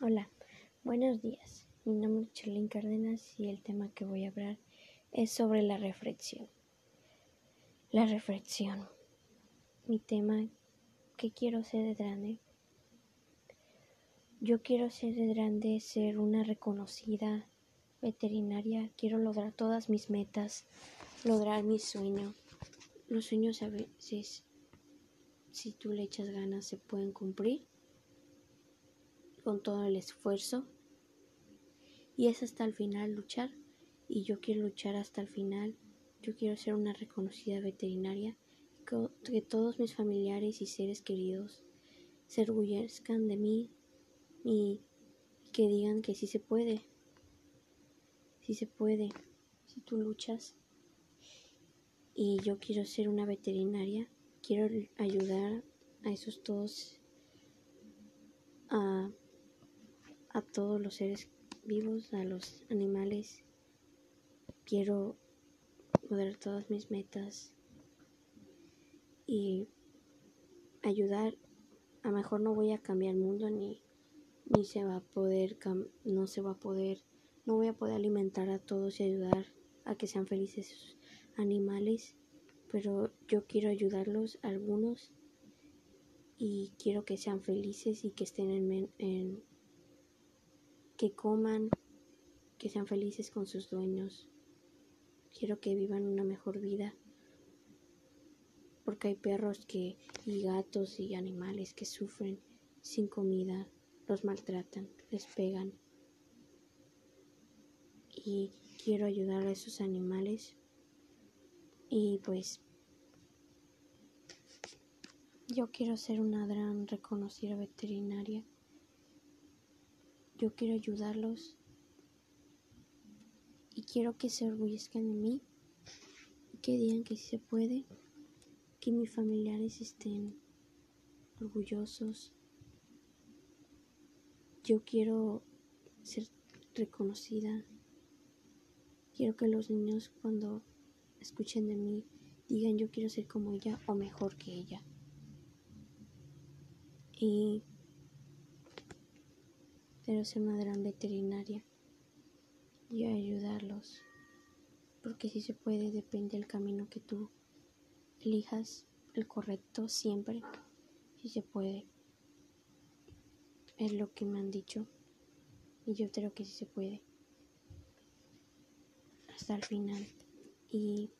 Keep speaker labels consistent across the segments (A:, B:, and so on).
A: Hola, buenos días. Mi nombre es Charlene Cárdenas y el tema que voy a hablar es sobre la reflexión. La reflexión. Mi tema, ¿qué quiero ser de grande? Yo quiero ser de grande, ser una reconocida veterinaria. Quiero lograr todas mis metas, lograr mi sueño. Los sueños a veces, si tú le echas ganas, se pueden cumplir con todo el esfuerzo y es hasta el final luchar y yo quiero luchar hasta el final. Yo quiero ser una reconocida veterinaria que todos mis familiares y seres queridos se orgullezcan de mí y que digan que sí se puede. Sí se puede si tú luchas. Y yo quiero ser una veterinaria, quiero ayudar a esos todos a a todos los seres vivos, a los animales. Quiero lograr todas mis metas y ayudar. A lo mejor no voy a cambiar el mundo ni, ni se va a poder, no se va a poder, no voy a poder alimentar a todos y ayudar a que sean felices sus animales, pero yo quiero ayudarlos a algunos y quiero que sean felices y que estén en, en que coman, que sean felices con sus dueños. Quiero que vivan una mejor vida. Porque hay perros que y gatos y animales que sufren sin comida, los maltratan, les pegan. Y quiero ayudar a esos animales. Y pues yo quiero ser una gran reconocida veterinaria yo quiero ayudarlos y quiero que se orgullezcan de mí que digan que sí se puede, que mis familiares estén orgullosos. Yo quiero ser reconocida. Quiero que los niños cuando escuchen de mí digan yo quiero ser como ella o mejor que ella. Y Quiero ser una gran veterinaria y ayudarlos. Porque si se puede, depende del camino que tú elijas, el correcto siempre. Si se puede. Es lo que me han dicho. Y yo creo que sí se puede. Hasta el final. Y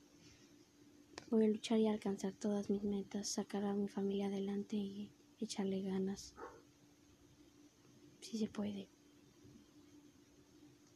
A: voy a luchar y alcanzar todas mis metas, sacar a mi familia adelante y echarle ganas si se puede.